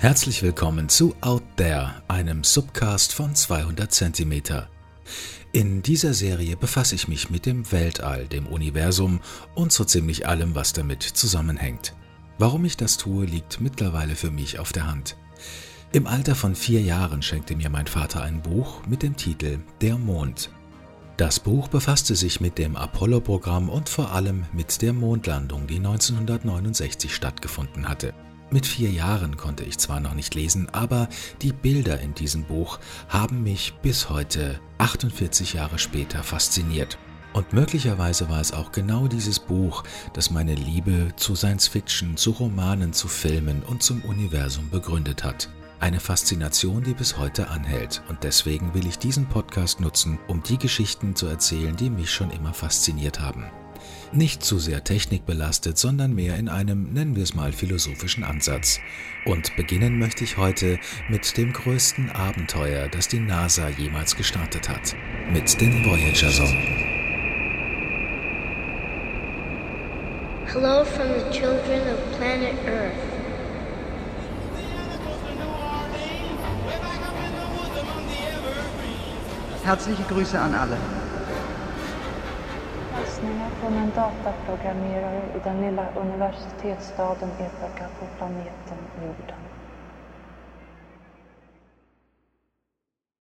Herzlich willkommen zu Out There, einem Subcast von 200 cm. In dieser Serie befasse ich mich mit dem Weltall, dem Universum und so ziemlich allem, was damit zusammenhängt. Warum ich das tue, liegt mittlerweile für mich auf der Hand. Im Alter von vier Jahren schenkte mir mein Vater ein Buch mit dem Titel Der Mond. Das Buch befasste sich mit dem Apollo-Programm und vor allem mit der Mondlandung, die 1969 stattgefunden hatte. Mit vier Jahren konnte ich zwar noch nicht lesen, aber die Bilder in diesem Buch haben mich bis heute, 48 Jahre später, fasziniert. Und möglicherweise war es auch genau dieses Buch, das meine Liebe zu Science Fiction, zu Romanen, zu Filmen und zum Universum begründet hat. Eine Faszination, die bis heute anhält. Und deswegen will ich diesen Podcast nutzen, um die Geschichten zu erzählen, die mich schon immer fasziniert haben. Nicht zu sehr technikbelastet, sondern mehr in einem, nennen wir es mal, philosophischen Ansatz. Und beginnen möchte ich heute mit dem größten Abenteuer, das die NASA jemals gestartet hat. Mit den Voyager-Sonden. Hello from the children of planet Earth. Herzliche Grüße an alle. Hälsningar från en dataprogrammerare i den lilla universitetsstaden Ithaka på planeten Jorden.